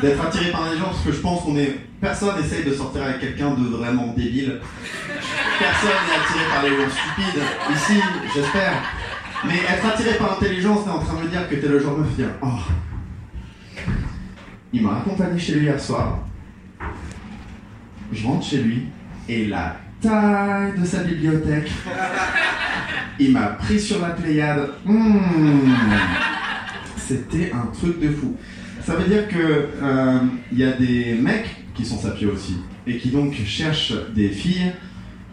D'être attiré par l'intelligence, parce que je pense qu'on est. Personne essaye de sortir avec quelqu'un de vraiment débile. Personne n'est attiré par les gens stupides. Ici, j'espère. Mais être attiré par l'intelligence, t'es en train de me dire que t'es le genre de meuf Oh. Il m'a accompagné chez lui hier soir. Je rentre chez lui et la taille de sa bibliothèque. Il m'a pris sur la Pléiade. Mmh. C'était un truc de fou. Ça veut dire que euh, il y a des mecs qui sont sapios aussi et qui donc cherchent des filles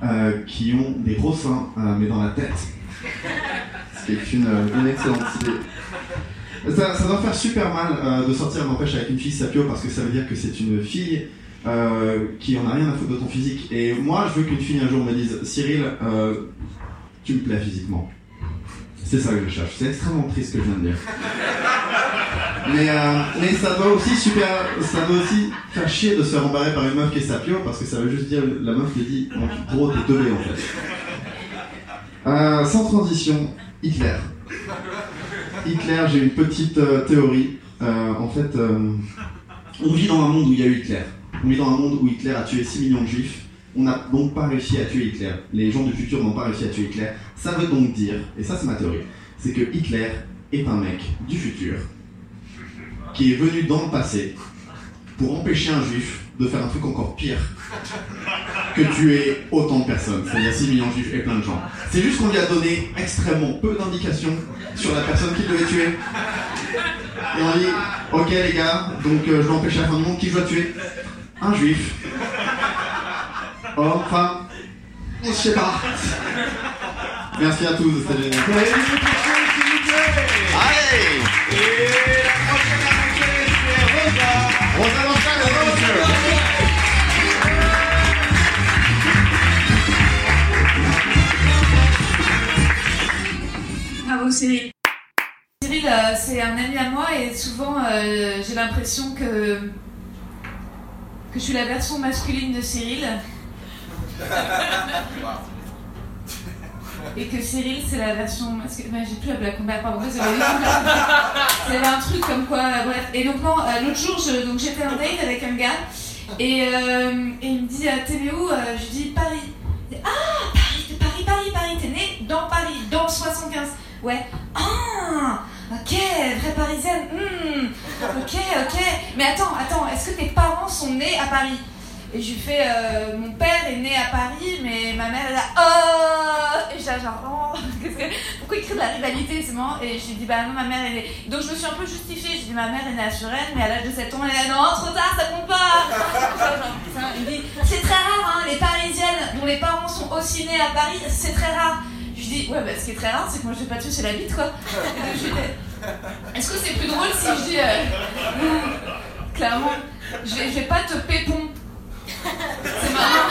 euh, qui ont des gros seins euh, mais dans la tête. Ce qui est une, une excellente idée. Ça, ça doit faire super mal euh, de sortir n'empêche avec une fille sapio parce que ça veut dire que c'est une fille euh, qui en a rien à foutre de ton physique. Et moi, je veux qu'une fille un jour me dise Cyril, euh, tu me plais physiquement. C'est ça que je cherche. C'est extrêmement triste ce que je viens de dire. Mais, euh, mais ça doit aussi super, ça doit aussi faire chier de se faire embarrer par une meuf qui est sapio parce que ça veut juste dire la meuf qui dit en gros t'es teubé en fait. Euh, sans transition, Hitler. Hitler, j'ai une petite euh, théorie. En fait, on vit dans un monde où il y a eu Hitler. On vit dans un monde où Hitler a tué 6 millions de juifs. On n'a donc pas réussi à tuer Hitler. Les gens du futur n'ont pas réussi à tuer Hitler. Ça veut donc dire, et ça c'est ma théorie, c'est que Hitler est un mec du futur qui est venu dans le passé pour empêcher un juif de faire un truc encore pire que tuer autant de personnes, c'est-à-dire 6 millions de juifs et plein de gens. C'est juste qu'on lui a donné extrêmement peu d'indications sur la personne qu'il devait tuer. Et on dit, ok les gars, donc euh, je dois empêcher la fin du monde, qui je dois tuer? Un juif. Homme, femme, je sais pas. Merci à tous, c'était génial. Allez Et la prochaine Bravo Cyril. Cyril, euh, c'est un ami à moi et souvent euh, j'ai l'impression que que je suis la version masculine de Cyril. Et que Cyril c'est la version masculine. J'ai plus la blague. Pardon. C'est un truc comme quoi, euh. Et donc non, euh, l'autre jour, je- donc j'étais en date avec un gars et, euh, il me dit, t'es né où Je lui dis Paris. Ah Paris, Paris, Paris, Paris, t'es né dans Paris, dans le 75. Ouais. Ah Ok, vraie parisienne. Hmm, ok, ok. Mais attends, attends, est-ce que tes parents sont nés à Paris? Et je lui fais, mon père est né à Paris, mais ma mère elle a. Oh pourquoi il crée de la rivalité C'est marrant. Et je lui dis, bah non, ma mère elle est. Donc je me suis un peu justifiée. Je dis, ma mère est née à Suresnes, mais à l'âge de 7 ans, elle est là, non, trop tard, ça compte pas Il me dit, c'est très rare, hein, les parisiennes dont les parents sont aussi nés à Paris, c'est très rare. Je lui dis, ouais, bah ce qui est très rare, c'est que moi je vais pas tuer la bite, quoi. Est-ce que c'est plus drôle si je dis. euh, clairement. Je vais, je vais pas te pépon. C'est marrant.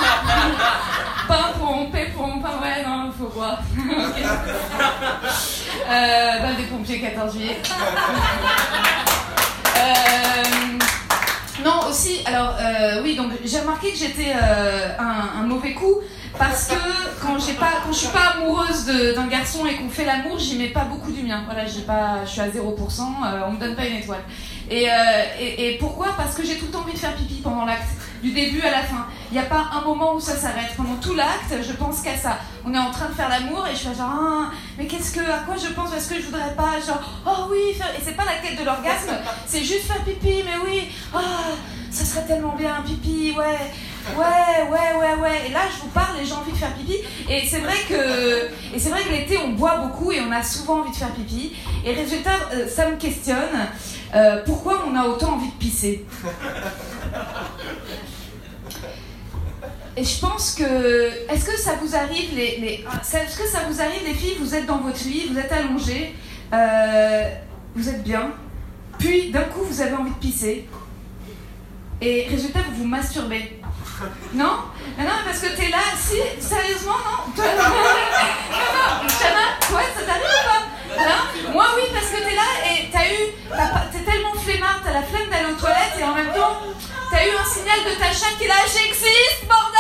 Pimpon, pépon, pain, ouais, non, faut boire. Ok. Euh, balle des pompiers, 14 juillet. Euh, non, aussi, alors euh, oui, donc j'ai remarqué que j'étais euh, un, un mauvais coup parce que quand j'ai pas, quand je suis pas amoureuse d'un garçon et qu'on fait l'amour, j'y mets pas beaucoup du mien. Voilà, j'ai pas, je suis à 0%, euh, on me donne pas une étoile. Et, et, et pourquoi? Parce que j'ai tout le temps envie de faire pipi pendant l'acte, du début à la fin. Il n'y a pas un moment où ça s'arrête. Pendant tout l'acte, je pense qu'à ça. On est en train de faire l'amour et je fais genre, ah, mais qu'est-ce que, à quoi je pense? Est-ce que je voudrais pas Genre, oh oui, faire... et c'est pas la quête de l'orgasme, c'est juste faire pipi, mais oui, ah, ça serait tellement bien, pipi, ouais. Ouais, ouais, ouais, ouais. Et là, je vous parle et j'ai envie de faire pipi. Et c'est vrai que, et c'est vrai que l'été, on boit beaucoup et on a souvent envie de faire pipi. Et résultat, euh, ça me questionne. euh, pourquoi on a autant envie de pisser? Et je pense que. Est-ce que ça vous arrive, les. Est-ce que ça vous arrive, les filles Vous êtes dans votre lit, vous êtes allongées, euh, vous êtes bien. Puis, d'un coup, vous avez envie de pisser. Et résultat, vous vous masturbez. Non? Non, parce que t'es là, si, sérieusement, non? Non, non, Chana, toi, ça t'arrive ou pas? Moi, oui, parce que t'es là et t'as eu. T'es tellement flemmard, t'as la flemme d'aller aux toilettes et en même temps, t'as eu un signal de ta chatte qui est là, j'existe, bordel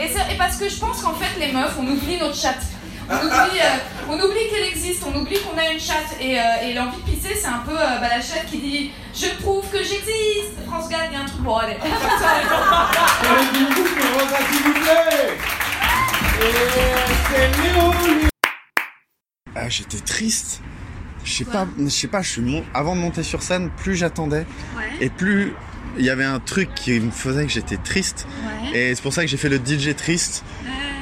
et, parce que je pense qu'en fait, les meufs, on oublie notre chatte. On oublie, euh, on oublie qu'elle existe, on oublie qu'on a une chatte. Et, euh, et l'envie de pisser, c'est un peu euh, bah, la chatte qui dit Je prouve que j'existe France Gall, il y a un truc. Bon, allez. S'il vous plaît Et c'est Léo Ah, j'étais triste. Je sais pas, je sais pas, je suis mon... avant de monter sur scène, plus j'attendais et plus il y avait un truc qui me faisait que j'étais triste. Et c'est pour ça que j'ai fait le DJ triste.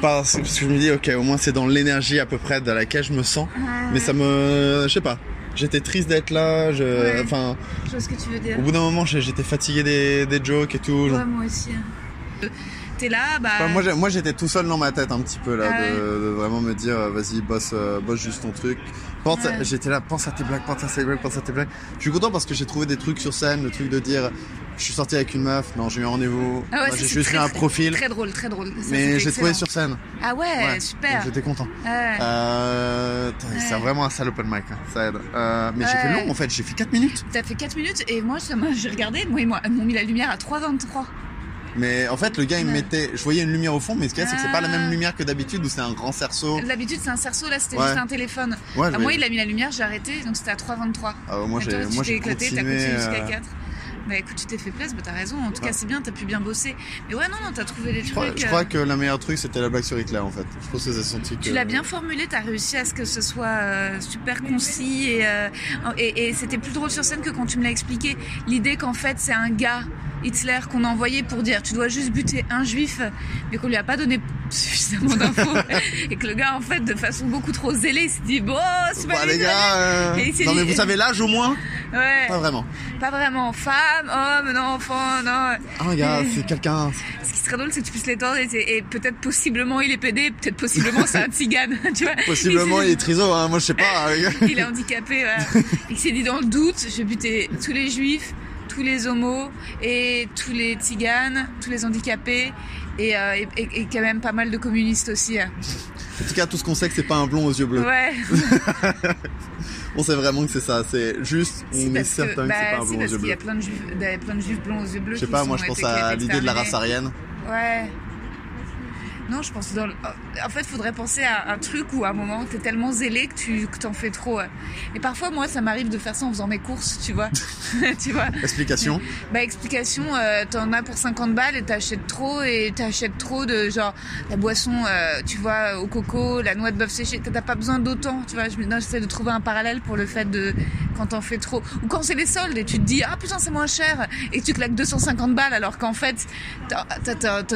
Parce parce que je me dis, ok, au moins c'est dans l'énergie à peu près de laquelle je me sens. Mais ça me. Je sais pas. J'étais triste d'être là. Je... Ouais. Enfin, Je vois ce que tu veux dire. au bout d'un moment, j'étais fatigué des, des jokes et tout. genre. Ouais, moi aussi. T'es là, bah. Enfin, moi, j'étais tout seul dans ma tête un petit peu là, Ah de, ouais. de vraiment me dire, euh, vas-y, bosse, euh, bosse juste ton truc. Pense, j'étais là, pense à tes blagues, pense à tes blagues, pense à tes blagues. Je suis content parce que j'ai trouvé des trucs sur scène, le truc de dire, je suis sorti avec une meuf, non, j'ai eu un rendez-vous, Ah ouais, Moi, j'ai juste fait un profil, Très drôle, très drôle. Ça, mais j'ai trouvé sur scène. Ah ouais, Ouais. super. J'étais content. Ouais. Euh, C'est vraiment un sale open mic, hein, ça aide. Euh, mais j'ai fait long en fait, j'ai fait 4 minutes. T'as fait 4 minutes et moi, j'ai regardé, moi, ils m'ont ils m'ont mis la lumière à 3,23. Mais en fait, le gars il me mettait, je voyais une lumière au fond, mais ce qu'il y a, c'est que c'est pas la même Ah. lumière que d'habitude où c'est un grand cerceau. D'habitude, c'est un cerceau, là, c'était Ouais. juste un téléphone. Ouais, Ah, je moi, il a mis la lumière, j'ai arrêté, donc c'était à 3,23. Ah, moi Et j'ai, moi j'ai éclaté, t'as continué. continué jusqu'à euh, 4. Bah écoute, tu t'es fait plaisir, bah t'as raison. En tout cas, Ouais. c'est bien, t'as pu bien bosser. Mais ouais, non, non, t'as trouvé des Je crois, trucs. je euh, crois que le meilleur truc c'était la blague sur Hitler en fait. Je pense que c'est son truc. Tu euh, l'as bien formulé, t'as réussi à ce que ce soit euh, super concis et, euh, et, et c'était plus drôle sur scène que quand tu me l'as expliqué. L'idée qu'en fait c'est un gars, Hitler, qu'on a envoyé pour dire tu dois juste buter un juif, mais qu'on lui a pas donné suffisamment d'infos et que le gars en fait de façon beaucoup trop zélée il s'est dit bon c'est pas Bah, lui, les gars, pas euh, non mais vous savez l'âge au moins. Ouais, Pas vraiment. pas vraiment femme, homme, non enfant, non. Ah gars, c'est quelqu'un. Ce qui serait drôle c'est que tu puisses l'étendre et, et peut-être possiblement il est pédé, peut-être possiblement c'est un tzigane, tu vois. Possiblement Il est triso, hein, moi je sais pas. gars. il est handicapé. Voilà. Il s'est dit dans le doute, je vais buter tous les juifs, tous les homos et tous les tziganes, tous les handicapés et, euh, et, et- et quand même pas mal de communistes aussi. hein. En tout cas, tout ce qu'on sait que c'est pas un blond aux yeux bleus. Ouais, On sait vraiment que c'est ça. C'est juste, on est certain que, bah, c'est pas un blond aux yeux qu'il y a bleus. plein de juifs, il y a plein de juifs blonds aux yeux bleus. Je sais pas, moi je pense à l'idée de la race aryenne. Ouais. Non, je pense dans le... En fait, faudrait penser à un truc où à un moment t'es tellement zélé que tu que t'en fais trop. ouais. Et parfois, moi, ça m'arrive de faire ça en faisant mes courses, tu vois. tu vois. Explication. Bah explication, euh, t'en as pour 50 balles et t'achètes trop et t'achètes trop de genre la boisson, euh, tu vois, au coco, la noix de bœuf séchée. T'as pas besoin d'autant, tu vois. J'essaie de trouver un parallèle pour le fait de quand t'en fais trop ou quand c'est les soldes et tu te dis ah putain c'est moins cher et tu claques 250 balles alors qu'en fait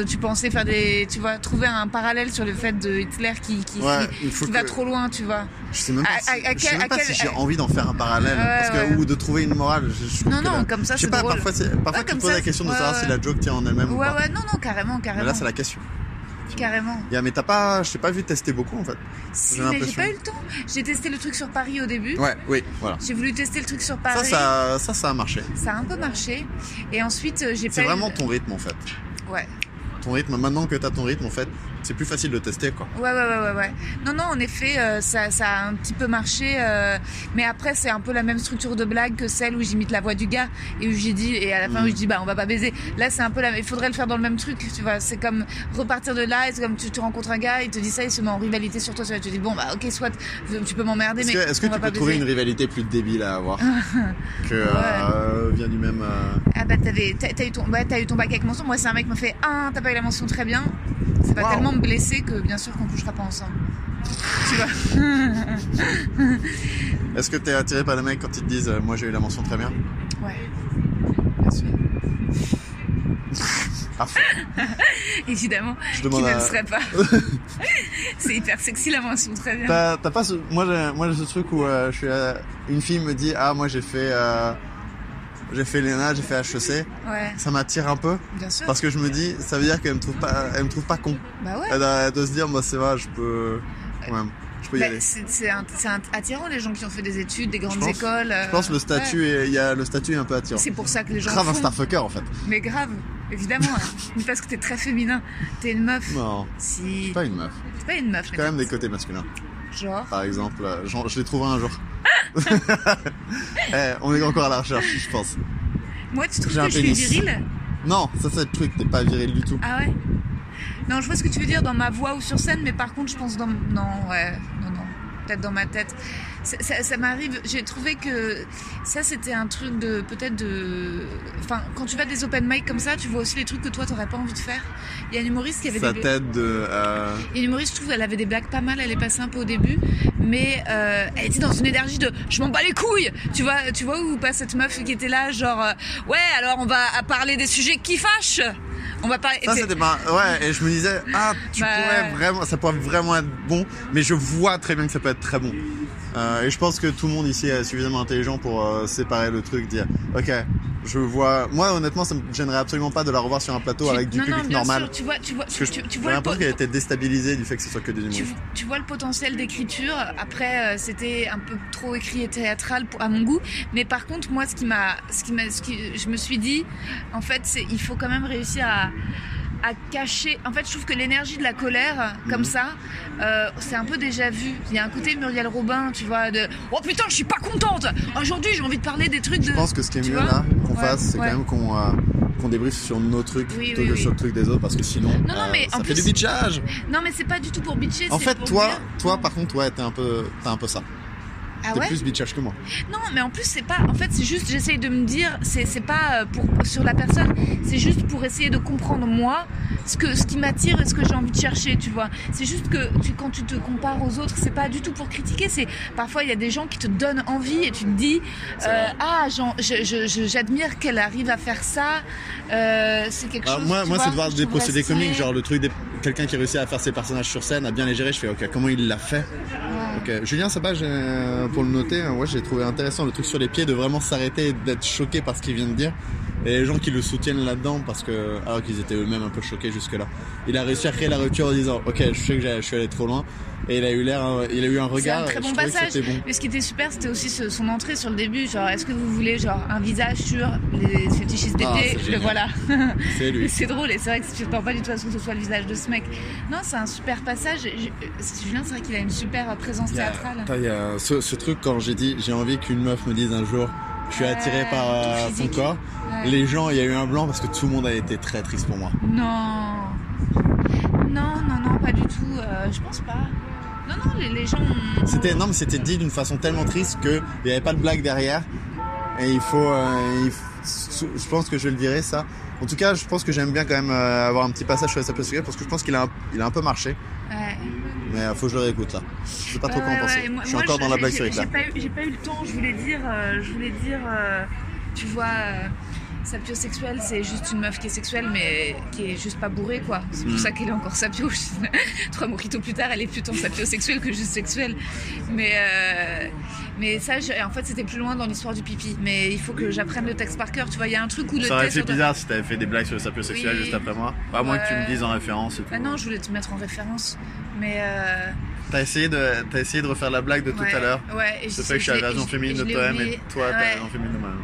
tu pensais faire des, tu vois, trouver un parallèle sur le fait de Hitler qui qui, Ouais, qui- il faut qui va trop loin, tu vois. Je sais même pas, si, à- à je sais quel- même pas à si quel- j'ai envie d'en faire un parallèle. Parce que. Ou de trouver une morale. Je, Non, non, la- comme ça, Je sais pas, drôle. parfois, c'est, parfois tu te poses la question de savoir si la joke tient en elle-même ou Ouais pas. ouais non non carrément carrément. Mais là, c'est la question. carrément. Mais t'as pas, je t'ai pas vu tester beaucoup en fait. Si, J'ai pas eu le temps. J'ai testé le truc sur Paris au début. Ouais, oui, voilà. J'ai voulu tester le truc sur Paris. ça, ça, ça a marché. Ça a un peu marché. Et ensuite, euh, j'ai pas C'est eu- vraiment ton rythme en fait. Ouais. Ton rythme, maintenant que t'as ton rythme en fait, c'est plus facile de tester quoi. Ouais, ouais, ouais, ouais, ouais. Non, non, en effet, euh, ça, ça a un petit peu marché. euh, mais après, c'est un peu la même structure de blague que celle où j'imite la voix du gars et où j'ai dit, et à la fin où je dis, bah, on va pas baiser. Là, c'est un peu la, il faudrait le faire dans le même truc, tu vois. C'est comme repartir de là, c'est comme tu, tu rencontres un gars, il te dit ça, il se met en rivalité sur toi, tu te dis, bon, bah, ok, soit, tu peux m'emmerder, mais. est-ce que tu peux trouver baiser. une rivalité plus débile à avoir que euh, vient du même. euh, Ah bah t'avais, t'as, eu ton, ouais, t'as eu ton bac avec mention. Moi c'est un mec qui m'a fait ah t'as pas eu la mention très bien. Ça va Wow. tellement me blesser que bien sûr qu'on couchera pas ensemble. Tu vois. Est-ce que t'es attiré par les mecs quand ils te disent euh, moi j'ai eu la mention très bien Ouais. Bien sûr. Fond. Évidemment. Je Qui demande ne à- le serait pas. c'est hyper sexy la mention très bien. T'as pas ce... moi j'ai moi j'ai ce truc où euh, je suis euh, une fille me dit ah moi j'ai fait euh, j'ai fait l'ENA j'ai fait HEC Ouais. ça m'attire un peu Bien sûr. parce que je me dis ça veut dire qu'elle me trouve pas elle me trouve pas con Bah ouais. elle, doit, elle doit se dire moi c'est vrai je peux quand même je peux y Bah, aller c'est, attirant les gens qui ont fait des études, des grandes pense- écoles. je pense le statut ouais. est- il y a le statut est un peu attirant C'est pour ça que les gens. grave un starfucker en fait Mais grave, évidemment. hein. Mais parce que t'es très féminin. T'es une meuf. non Si. pas une meuf T'es pas une meuf. quand même des côtés masculins Genre. par exemple euh, j'en- je les trouverai un jour Eh, on est encore à la recherche je pense Moi, tu trouves un que je suis virile non ça c'est le truc t'es pas viril du tout Ah ouais Non, je vois ce que tu veux dire dans ma voix ou sur scène, mais par contre, je pense dans. Non, ouais, non, non. Peut-être dans ma tête. Ça, ça- ça m'arrive. J'ai trouvé que ça, c'était un truc de. Peut-être de. Enfin, quand tu vas à des open mic comme ça, tu vois aussi les trucs que toi, t'aurais pas envie de faire. Il y a une humoriste qui avait ça des. t'aide de euh, Il y a une humoriste, je trouve, elle avait des blagues pas mal, elle est passée un peu au début, mais euh, elle était dans une énergie de je m'en bats les couilles, tu vois, tu vois ou pas cette meuf qui était là, genre euh, ouais, alors on va parler des sujets qui fâchent, on va parler. Ça c'était pas ouais et je me disais ah tu Bah, pourrais vraiment ça pourrait vraiment être bon mais je vois très bien que ça peut être très bon et je pense que tout le monde ici est suffisamment intelligent pour euh, séparer le truc dire ok je vois moi honnêtement ça me gênerait absolument pas de la revoir sur un plateau Tu- avec du non, public non, bien normal sûr, tu vois, tu vois, parce que tu, vois le l'impression po- qu'elle était déstabilisée du fait que ce soit que des humoristes tu vois le potentiel d'écriture. Après, euh, c'était un peu trop écrit et théâtral pour, à mon goût. Mais par contre, moi, ce qui m'a, ce qui m'a, ce qui, je me suis dit, en fait, c'est, il faut quand même réussir à, à cacher. En fait, je trouve que l'énergie de la colère, comme Mhm. ça, euh, c'est un peu déjà vu. Il y a un côté Muriel Robin, tu vois, de oh putain, je suis pas contente. Aujourd'hui, j'ai envie de parler des trucs de. je pense que ce qui est tu mieux là qu'on Ouais, fasse c'est ouais. quand même qu'on euh, qu'on débriefe sur nos trucs Oui, plutôt oui, que oui. sur le truc des autres parce que sinon non, euh, mais ça en fait plus- du bitchage Non, mais c'est pas du tout pour bitcher. en fait pour toi dire- toi par contre ouais t'es un peu t'as un peu ça Ah t'es ouais plus bitchage que moi Non, mais en plus, c'est pas. En fait, c'est juste, j'essaye de me dire, c'est c'est pas euh, pour, sur la personne, c'est juste pour essayer de comprendre moi ce, que, ce qui m'attire et ce que j'ai envie de chercher, tu vois. C'est juste que tu, quand tu te compares aux autres, c'est pas du tout pour critiquer, c'est parfois il y a des gens qui te donnent envie et tu te dis, euh, ah, j'admire qu'elle arrive à faire ça, euh, c'est quelque Alors, chose. moi, moi c'est de voir des procédés comiques, genre le truc de quelqu'un qui réussit à faire ses personnages sur scène, à bien les gérer. Je fais, ok, comment il l'a fait? Ok, Julien Sabage, euh, pour le noter, euh, ouais, j'ai trouvé intéressant le truc sur les pieds de vraiment s'arrêter et d'être choqué par ce qu'il vient de dire. Et les gens qui le soutiennent là-dedans parce que, alors qu'ils étaient eux-mêmes un peu choqués jusque-là. Il a réussi à créer la rupture en disant, ok, je sais que je suis allé trop loin. Et il a eu l'air, euh, il a eu un C'est regard. un très bon passage. bon. Mais ce qui était super, c'était aussi ce- son entrée sur le début. Genre, est-ce que vous voulez genre un visage sur les fétichistes Ah, d'été? c'est Le voilà. C'est lui. C'est drôle et c'est vrai que tu ne pas du tout à ce que ce soit le visage de ce mec. Non, c'est un super passage. Je- Julien, c'est vrai qu'il a une super euh, présence théâtrale. il y a ce, ce truc quand j'ai dit j'ai envie qu'une meuf me dise un jour je suis attiré par euh, son corps. Ouais. Les gens, il y a eu un blanc parce que tout le monde a été très triste pour moi. Non. Non, non, non, pas du tout. euh, je pense pas. Non, non, les, les gens. ont- C'était non mais c'était dit d'une façon tellement triste que il y avait pas de blague derrière. Et il faut, euh, il f- je pense que je le dirai ça. En tout cas, je pense que j'aime bien quand même euh, avoir un petit passage sur Secret parce que je pense qu'il a, un, il a un peu marché. Ouais. Mais euh, faut que je le réécoute là. Je sais pas trop quoi en penser. Moi- je suis moi, encore dans la blague j'ai- sur J'ai pas, eu- pas eu le temps, je voulais dire, euh, je voulais dire, euh, tu vois, sapiosexuelle, c'est juste une meuf qui est sexuelle, mais qui est juste pas bourrée, quoi. C'est pour Mm. ça qu'elle est encore sapio. Trois mojitos plus tard, elle est plus tant sapiosexuelle que juste sexuelle. Mais, euh, mais ça, je- en fait, c'était plus loin dans l'histoire du pipi. Mais il faut que j'apprenne le texte par cœur. Tu vois, il y a un truc où le Ça aurait été bizarre si t'avais fait des blagues sur le sapiosexuel Oui. juste après moi. À moins que tu me Ouais. dises en référence et tout. Ah non, je voulais te mettre en référence. Mais. euh, T'as essayé, de, essayé de refaire la blague de tout ouais, à l'heure. Ouais, et je- fait que je suis la version féminine de toi-même et toi, t'as la version féminine de moi-même.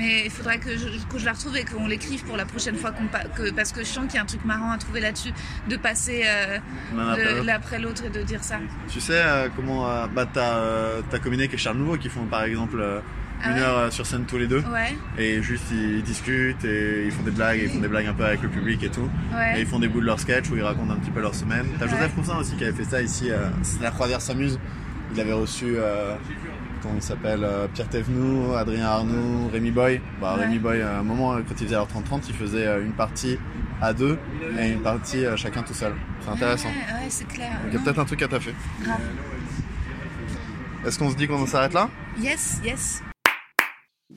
Mais il faudrait que je, que je la retrouve et qu'on l'écrive pour la prochaine fois. qu'on que, parce que je sens qu'il y a un truc marrant à trouver là-dessus, de passer euh, L'un après de- l'autre. l'un après l'autre et de dire ça. Tu sais euh, comment euh, bah, t'as euh, t'as combiné avec Charles Nouveau qui font par exemple Ah une ouais heure sur scène tous les deux Ouais, et juste ils discutent et ils font des blagues et ils font des blagues un peu avec le public et tout et ouais. ils font des bouts de leur sketch où ils racontent un petit peu leur semaine. T'as. Joseph Poussin aussi qui avait fait ça ici, euh, la Croisière s'amuse. Il avait reçu euh, comment il s'appelle euh, Pierre Thévenoud, Adrien Arnoux, Rémi Boy. Bah, Ouais. Rémi Boy, à un moment euh, quand ils faisaient leur 30-30, ils faisaient euh, une partie à deux et une partie euh, chacun tout seul. C'est intéressant. Ouais, ouais, c'est clair. Donc il y a peut-être un truc à taffer. grave. Est-ce qu'on se dit qu'on s'arrête là? Yes, yes.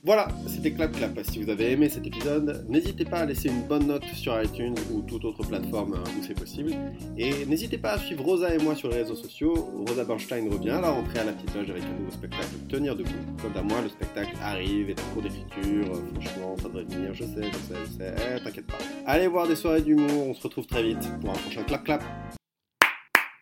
Voilà, c'était Clap Clap. Si vous avez aimé cet épisode, n'hésitez pas à laisser une bonne note sur iTunes ou toute autre plateforme où c'est possible. Et n'hésitez pas à suivre Rosa et moi sur les réseaux sociaux. Rosa Bernstein revient à la rentrée à la petite loge avec un nouveau spectacle Tenir debout. Quant à moi, le spectacle arrive, est en cours d'écriture. Franchement, ça devrait venir, je sais, je sais, je sais. Eh, T'inquiète pas. Allez voir des soirées d'humour, on se retrouve très vite pour un prochain Clap Clap.